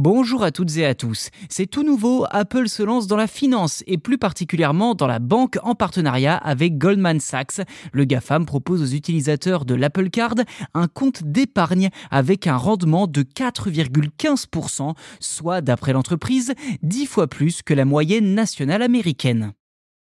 Bonjour à toutes et à tous. C'est tout nouveau, Apple se lance dans la finance et plus particulièrement dans la banque en partenariat avec Goldman Sachs. Le GAFAM propose aux utilisateurs de l'Apple Card un compte d'épargne avec un rendement de 4,15%, soit d'après l'entreprise 10 fois plus que la moyenne nationale américaine.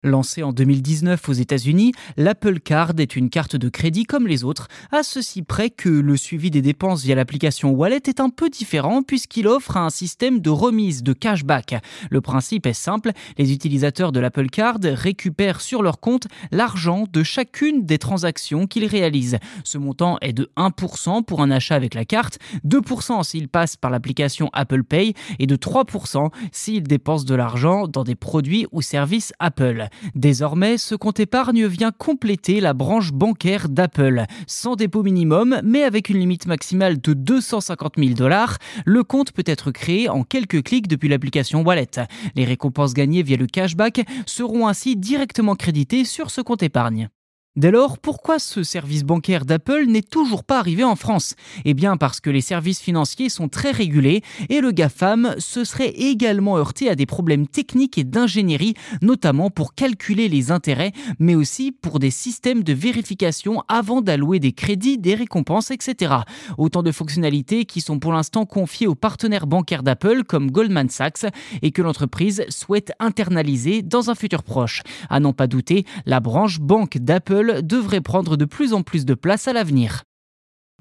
Lancée en 2019 aux États-Unis, l'Apple Card est une carte de crédit comme les autres, à ceci près que le suivi des dépenses via l'application Wallet est un peu différent puisqu'il offre un système de remise de cashback. Le principe est simple, les utilisateurs de l'Apple Card récupèrent sur leur compte l'argent de chacune des transactions qu'ils réalisent. Ce montant est de 1% pour un achat avec la carte, 2% s'ils passent par l'application Apple Pay et de 3% s'ils dépensent de l'argent dans des produits ou services Apple. Désormais, ce compte épargne vient compléter la branche bancaire d'Apple. Sans dépôt minimum, mais avec une limite maximale de 250 000 dollars, le compte peut être créé en quelques clics depuis l'application Wallet. Les récompenses gagnées via le cashback seront ainsi directement créditées sur ce compte épargne. Dès lors, pourquoi ce service bancaire d'Apple n'est toujours pas arrivé en France? Eh bien parce que les services financiers sont très régulés et le GAFAM se serait également heurté à des problèmes techniques et d'ingénierie, notamment pour calculer les intérêts, mais aussi pour des systèmes de vérification avant d'allouer des crédits, des récompenses, etc. Autant de fonctionnalités qui sont pour l'instant confiées aux partenaires bancaires d'Apple comme Goldman Sachs et que l'entreprise souhaite internaliser dans un futur proche. À n'en pas douter, la branche banque d'Apple devrait prendre de plus en plus de place à l'avenir.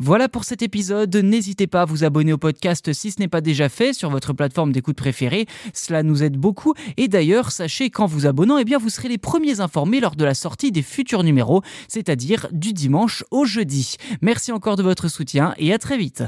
Voilà pour cet épisode. N'hésitez pas à vous abonner au podcast si ce n'est pas déjà fait sur votre plateforme d'écoute préférée. Cela nous aide beaucoup. Et d'ailleurs, sachez qu'en vous abonnant, eh vous serez les premiers informés lors de la sortie des futurs numéros, c'est-à-dire du dimanche au jeudi. Merci encore de votre soutien et à très vite.